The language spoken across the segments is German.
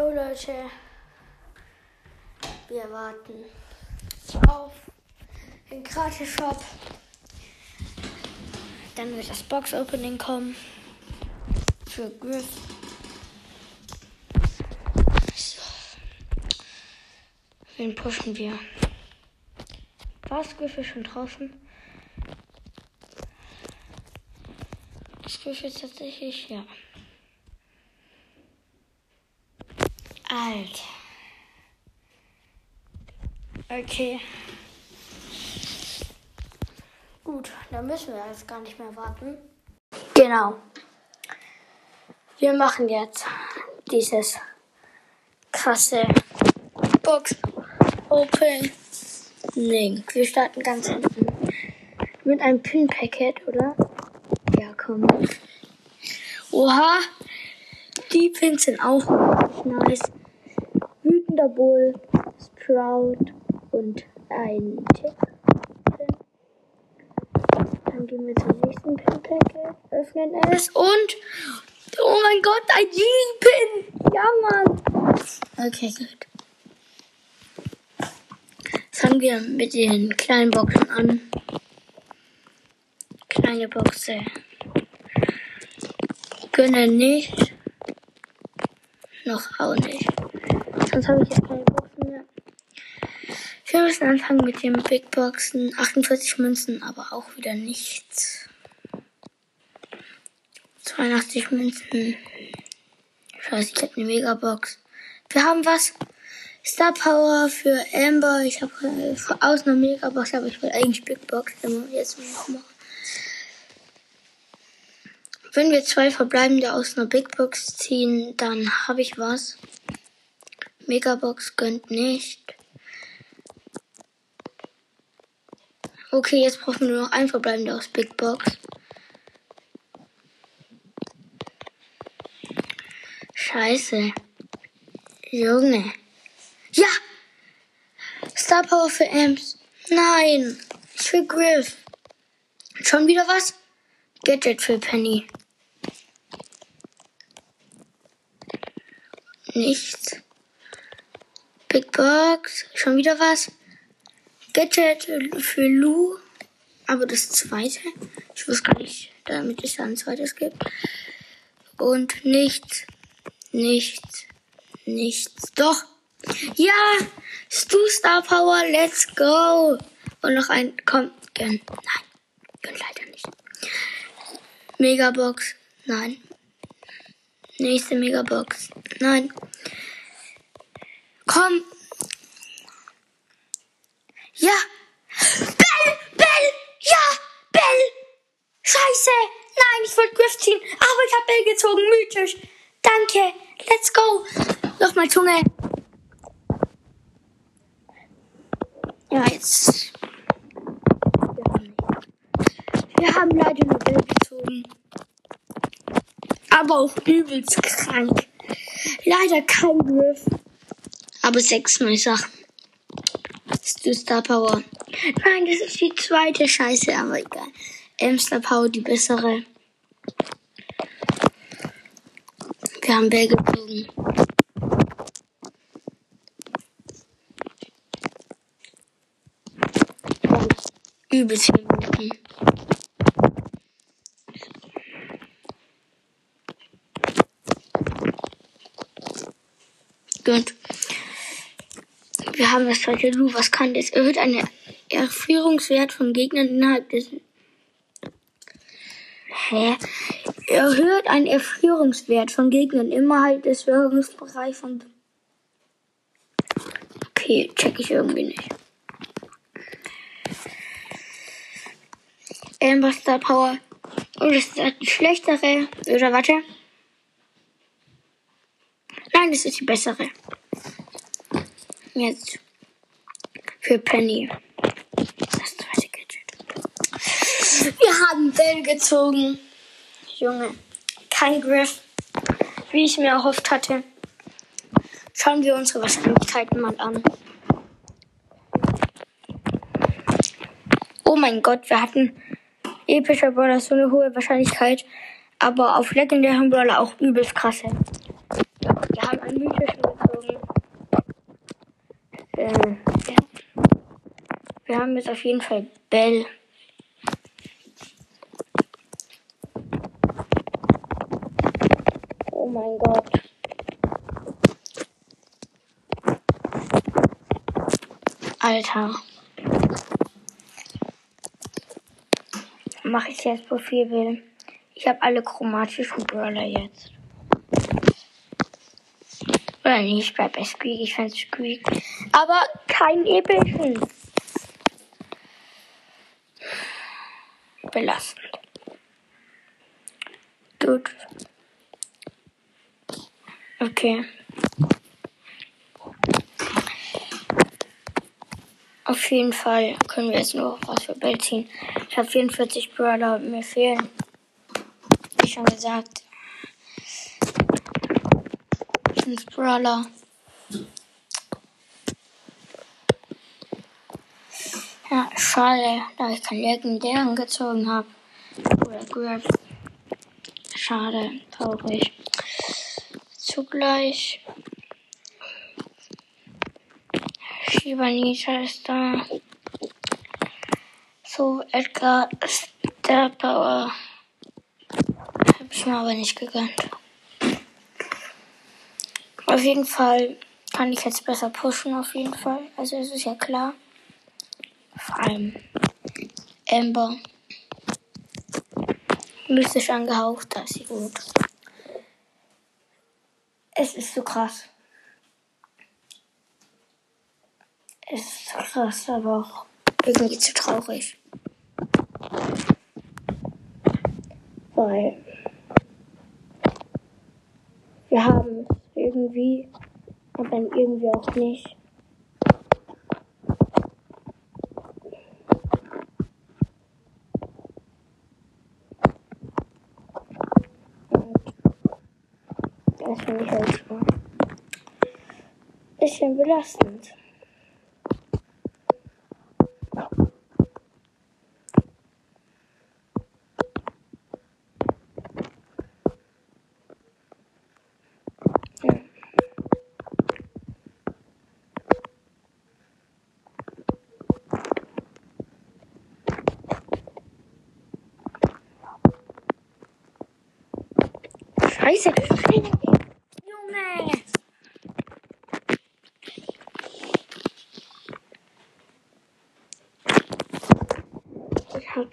Jo Leute, wir warten auf den Gratis-Shop. Dann wird das Box-Opening kommen für Griff. So. Wen pushen wir? War das Griff schon draußen? Das Griff ist tatsächlich, ja. Alter. Okay. Gut, dann müssen wir jetzt gar nicht mehr warten. Genau. Wir machen jetzt dieses krasse Box Opening. Wir starten ganz hinten mit einem Pin-Packet, oder? Ja, komm. Oha, die Pins sind auch nice. Wütender Bull, Sprout und ein Tick. Dann gehen wir zum nächsten Pin-Packet, öffnen es und oh mein Gott, ein Jean-Pin! Ja, Mann! Okay, gut. Fangen wir mit den kleinen Boxen an. Kleine Boxe. Können nicht. Noch auch nicht. Sonst habe ich jetzt keine Boxen mehr. Wir müssen anfangen mit den Big Boxen. 48 Münzen, aber auch wieder nichts. 82 Münzen. Scheiße, ich habe eine Megabox. Wir haben was. Star Power für Amber. Ich habe äh, aus einer Megabox, aber ich will eigentlich Big Box jetzt noch machen. Wenn wir zwei verbleibende aus einer Big Box ziehen, dann habe ich was. Megabox gönnt nicht. Okay, jetzt brauchen wir nur noch ein verbleibender aus Big Box. Scheiße. Junge. Ja! Star Power für Amps. Nein. Ich will Griff. Schon wieder was? Gadget für Penny. Nichts. Big Box. Schon wieder was? Gadget für Lou. Aber das zweite. Ich wusste gar nicht, damit es da ein zweites gibt. Und nichts. Nichts. Nichts. Doch. Ja! Stu Star Power, let's go! Und noch ein. Komm, gönn. Nein. Gönn leider nicht. Megabox. Nein. Nächste Megabox. Nein. Komm. Ja. Bell, Bell, ja, Bell. Scheiße. Nein, ich wollte Griff ziehen, aber ich habe Bell gezogen. Mythisch. Danke. Let's go. Nochmal Zunge. Ja, jetzt. Wir haben leider nur Bell gezogen. Aber auch übelst krank. Leider kein Griff. Aber sechs neue Sachen. Ist Star Power. Nein, das ist die zweite Scheiße, aber egal. M Star Power, die bessere. Wir haben Bell gezogen. Übelst viele Minuten. Gut. Zweite Lu. Was kann das? Erhöht einen Erführungswert von Gegnern innerhalb des. Hä? Erhöht einen Erführungswert von Gegnern innerhalb des Wirkungsbereichs von. Okay, check ich irgendwie nicht. Amber Star Power. Oh, das ist die schlechtere. Oder warte. Nein, das ist die bessere. Jetzt. Für Penny. Das zweite Gadget. Wir haben Bell gezogen. Junge. Kein Griff. Wie ich mir erhofft hatte. Schauen wir unsere Wahrscheinlichkeiten mal an. Oh mein Gott, wir hatten epischer Brawler so eine hohe Wahrscheinlichkeit. Aber auf legendären Brawler auch übelst krasse. Ja, wir haben einen mythischen Wir haben jetzt auf jeden Fall Bell. Oh mein Gott. Alter. Mache ich jetzt Profilbild. Ich habe alle chromatischen Brawler jetzt. Oder nicht, bei Squeak. Ich fand Squeak. Aber kein epischen. Belastend. Gut. Okay. Auf jeden Fall können wir jetzt nur was für Bell ziehen. Ich habe 44 Brawler, mir fehlen, wie schon gesagt, 5 Brawler. Ja, schade, da ich keinen legendären gezogen habe. Oder Grab. Schade, traurig. Zugleich Shibanita ist da. So, Edgar Star Power. Hab ich mir aber nicht gegönnt. Auf jeden Fall kann ich jetzt besser pushen, auf jeden Fall. Also es ist ja klar. Vor allem Amber. Mystisch angehaucht, da ist sie gut. Es ist so krass. Es ist krass, aber auch irgendwie zu traurig. Weil wir haben es irgendwie, aber dann irgendwie auch nicht. Und das finde ich halt schon ein bisschen belastend. Scheiße. Junge. Ich hab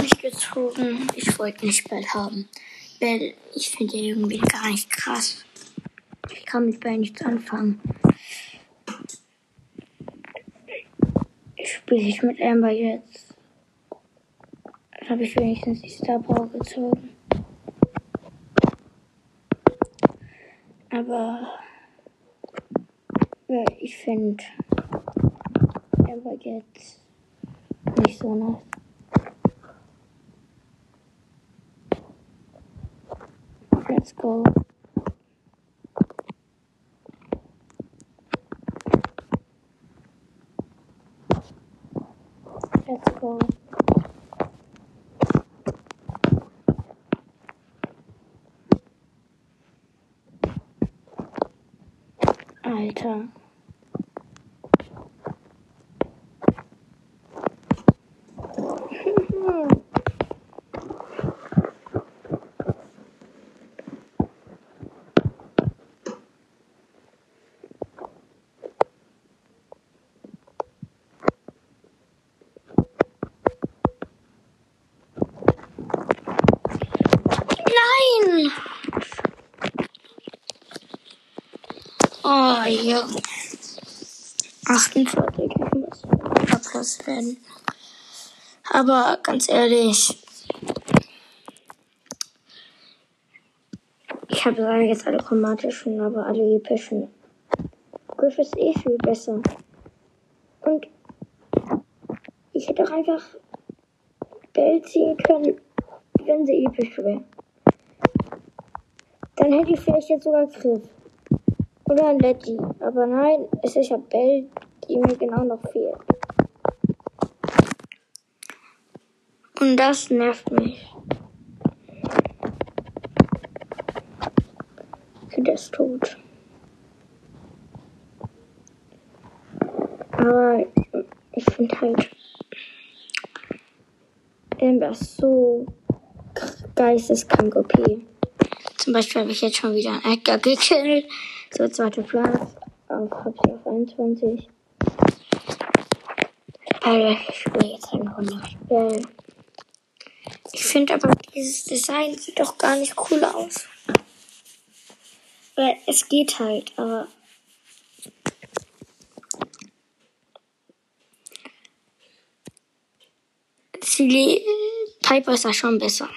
nicht gezogen. Ich wollte nicht Bell haben. Bell, ich finde den irgendwie gar nicht krass. Ich kann mit Bell nichts anfangen. Spiele ich mit Amber jetzt. Habe ich wenigstens die Star Power gezogen. Aber ja, ich finde Amber jetzt nicht so nice. Let's go. Let's go. Alter. Ja. 48 muss Abschluss werden. Aber ganz ehrlich, ich habe leider jetzt alle chromatischen, aber alle epischen. Griff ist eh viel besser. Und ich hätte auch einfach Bell ziehen können, wenn sie episch wäre. Dann hätte ich vielleicht jetzt sogar Griff. Oder ein Letty. Aber nein, es ist ja Bell, die mir genau noch fehlt. Und das nervt mich. Sie ist tot. Aber ich finde halt Amber so geisteskrank OP. Zum Beispiel habe ich jetzt schon wieder einen Edgar gekillt. So, zweiter Platz. Habe ich auf 21. Also, ich spiele jetzt eine Runde Spiel. Ich finde aber, dieses Design sieht doch gar nicht cool aus. Weil es geht halt, aber Silly Piper ist da schon besser.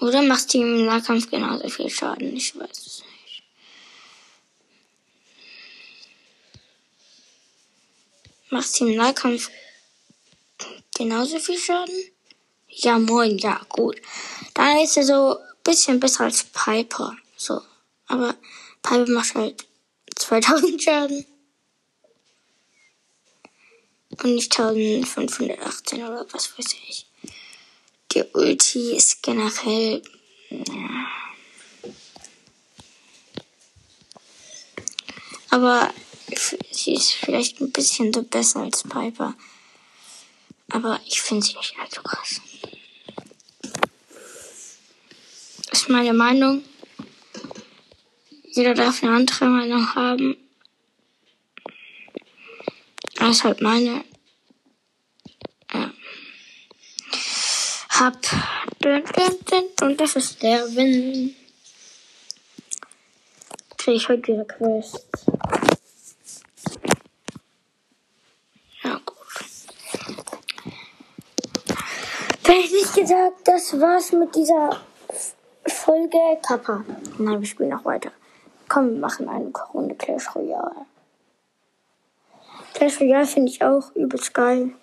Oder machst du im Nahkampf genauso viel Schaden? Ich weiß es nicht. Machst du im Nahkampf genauso viel Schaden? Ja, moin, ja, gut. Dann ist er so ein bisschen besser als Piper. So. Aber Piper macht halt 2000 Schaden. Und nicht 1518 oder was weiß ich. Die Ulti ist generell. Aber sie ist vielleicht ein bisschen so besser als Piper. Aber ich finde sie nicht allzu krass. Ist meine Meinung. Jeder darf eine andere Meinung haben. Das ist halt meine. Ja. Hab. Und das ist der Win. Krieg ich heute wieder Quest. Ja, gut. Hätte ich gesagt, das war's mit dieser Folge Kappa. Nein, wir spielen noch weiter. Komm, wir machen eine Runde Clash Royale. Clash Royale finde ich auch übelst geil.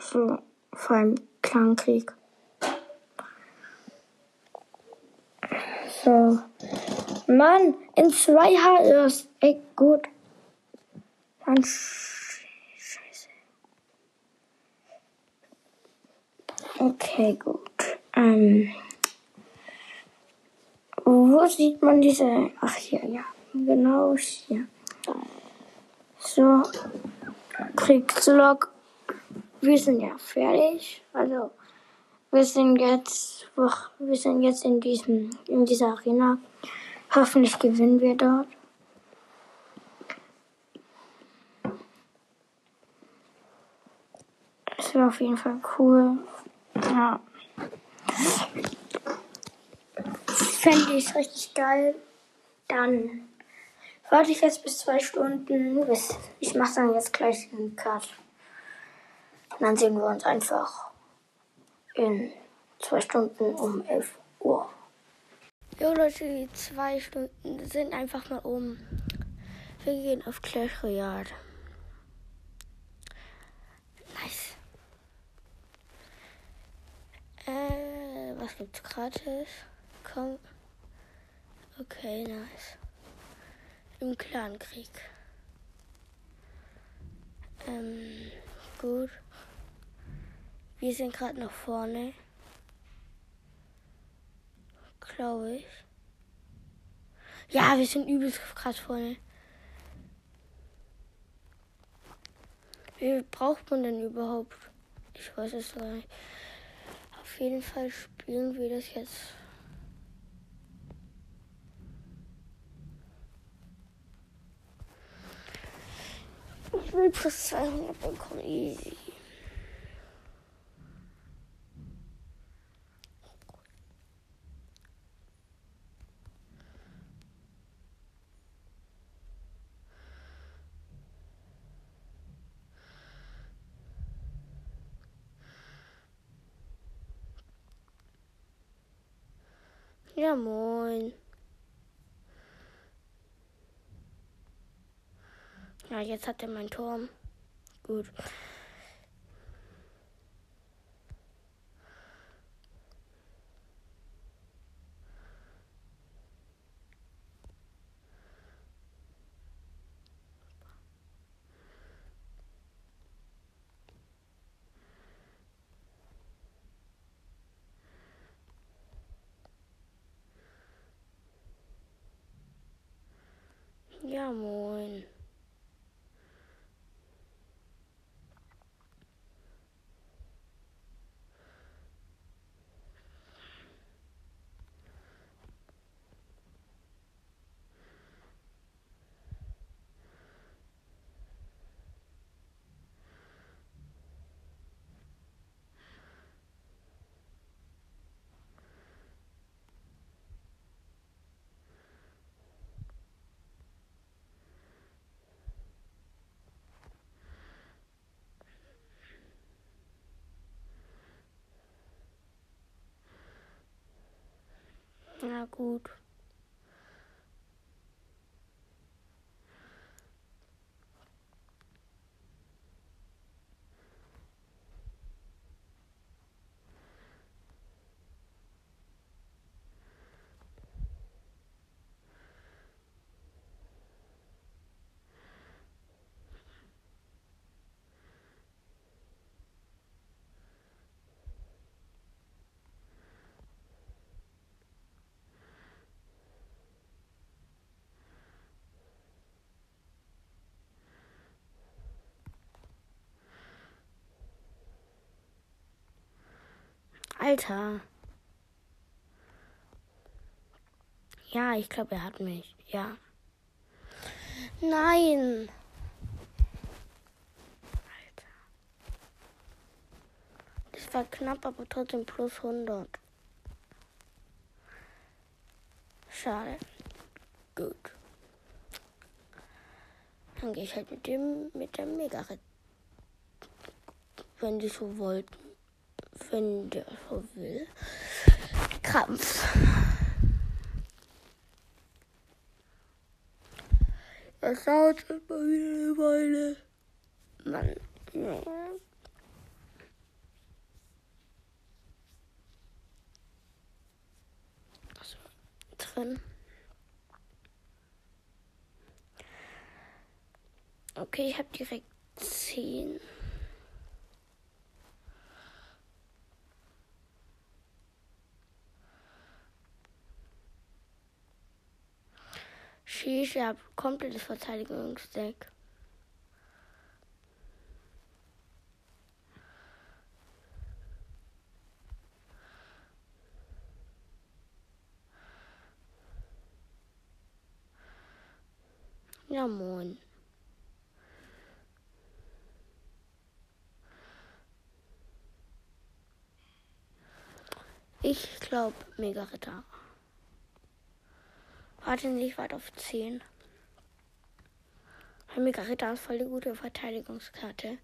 So, vor allem Clankrieg. So. Mann, in 2H ist. Ey, gut. Dann Scheiße. Okay, gut. Ähm. Wo sieht man diese. Ach, hier, ja. Genau hier. So, Kriegslog. Wir sind ja fertig. Also, wir sind jetzt, wir sind jetzt in diesem, in dieser Arena. Hoffentlich gewinnen wir dort. Das wäre auf jeden Fall cool. Ja. Fände ich richtig geil. Dann warte ich jetzt bis zwei Stunden. Ich mache dann jetzt gleich einen Cut. Und dann sehen wir uns einfach in zwei Stunden um 11 Uhr. Jo Leute, die zwei Stunden sind einfach mal um. Wir gehen auf Clash Royale. Nice. Äh, was gibt's gratis? Komm. Okay, nice im Clankrieg. Ähm, gut. Wir sind gerade nach vorne. Glaube ich. Ja, wir sind übelst krass vorne. Wie braucht man denn überhaupt? Ich weiß es gar nicht. Auf jeden Fall spielen wir das jetzt Ich will plus 200 bekommen. Easy. Ja, moin. Ja, jetzt hat er mein Turm. Gut. Ja, moin. Gut. Alter. Ja, ich glaube, er hat mich. Ja. Nein. Alter. Das war knapp, aber trotzdem plus 100. Schade. Gut. Dann gehe ich halt mit dem, mit der mega Wenn die so wollten wenn der so will. Krampf. Das dauert immer wieder eine Weile. Mann. Ja. Also, drin. Okay, ich habe direkt 10. Habe komplettes Verteidigungsdeck. Ja, moin. Ich glaube Mega Ritter. Warte nicht weit auf 10. Mega Ritter ist voll die gute Verteidigungskarte.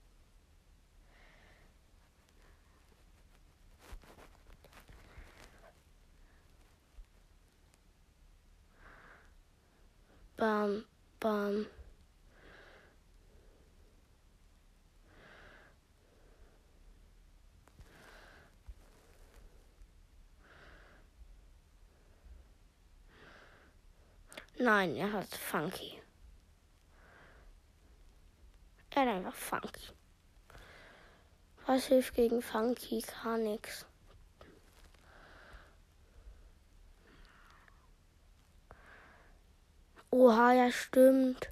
Bam, bam. Nein, er hat Funky. Er hat einfach Funky. Was hilft gegen Funky? Gar nichts. Oha, ja stimmt.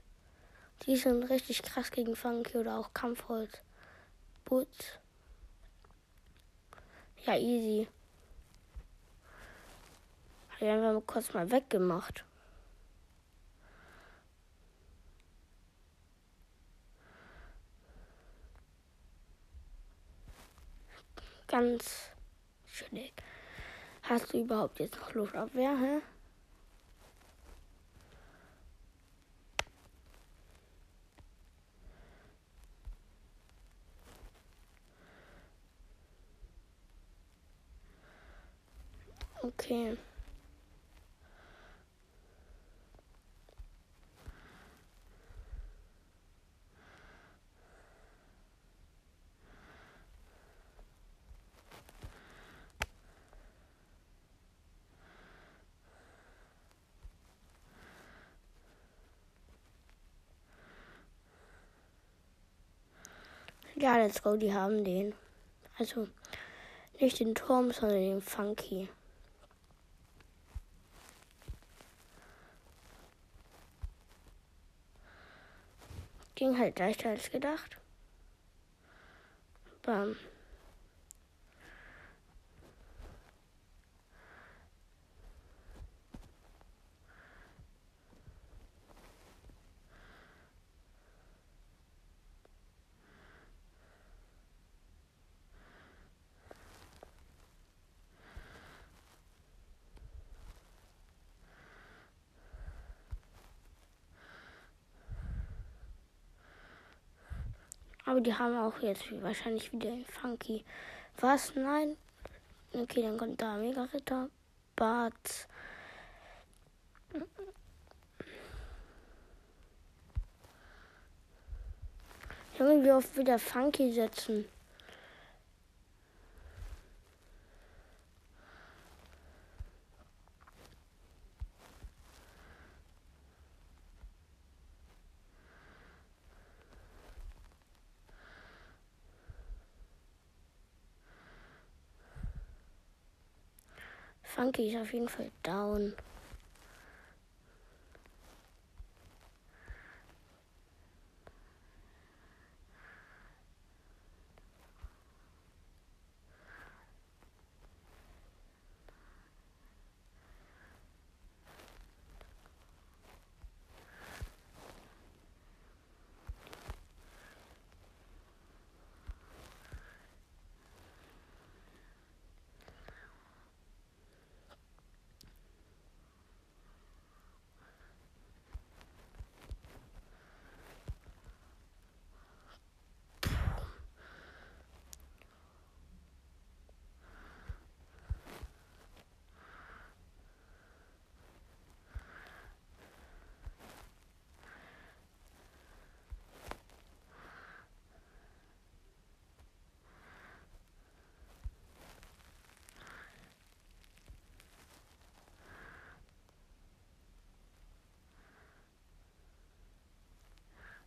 Die sind richtig krass gegen Funky oder auch Kampfholz. Boots. Ja, easy. Hab ich einfach mal kurz mal weggemacht. Ganz chillig. Hast du überhaupt jetzt noch Luftabwehr, hä? Okay. Ja, let's go, die haben den. Also nicht den Turm, sondern den Funky. Ging halt leichter als gedacht. Bam. Aber die haben auch jetzt wahrscheinlich wieder ein Funky. Was? Nein? Okay, dann kommt da Mega Ritter. Bart. Junge, wie oft wieder Funky setzen. Funky ist auf jeden Fall down.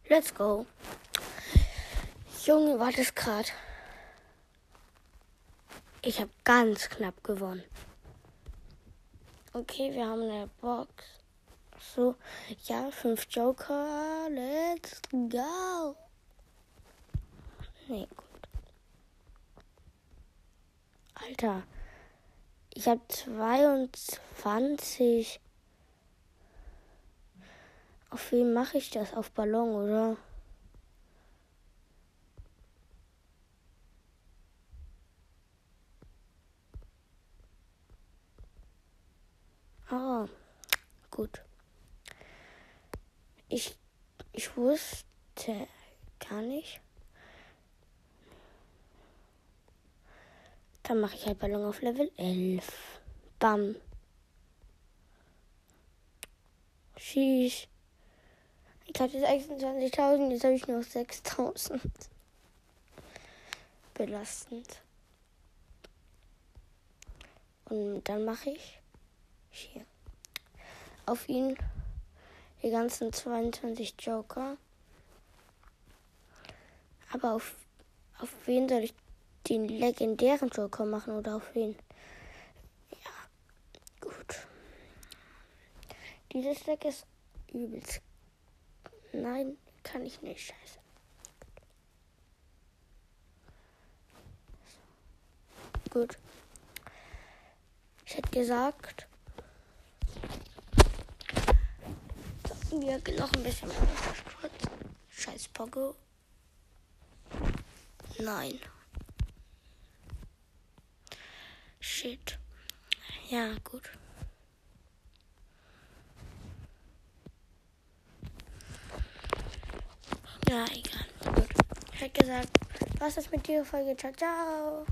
Let's go. Junge, war das gerade. Ich habe ganz knapp gewonnen. Okay, wir haben eine Box. So, ja, fünf Joker. Let's go. Nee, gut. Alter, ich habe 22 auf wen mache ich das? Auf Ballon, oder? Ah, gut. Ich, ich wusste gar nicht. Dann mache ich halt Ballon auf Level 11. Bam. Schieß. Ich hatte 26.000, jetzt habe ich nur 6.000. Belastend. Und dann mache ich hier auf ihn die ganzen 22 Joker. Aber auf, auf wen soll ich den legendären Joker machen oder auf wen? Ja, gut. Dieses Deck ist übelst Nein, kann ich nicht. Scheiße. Gut. Ich hätte gesagt, wir noch ein bisschen. Scheiß Pogo. Nein. Shit. Ja, gut. Ja, egal. Gut. Ich hätte gesagt, was ist mit dieser Folge? Ciao, ciao.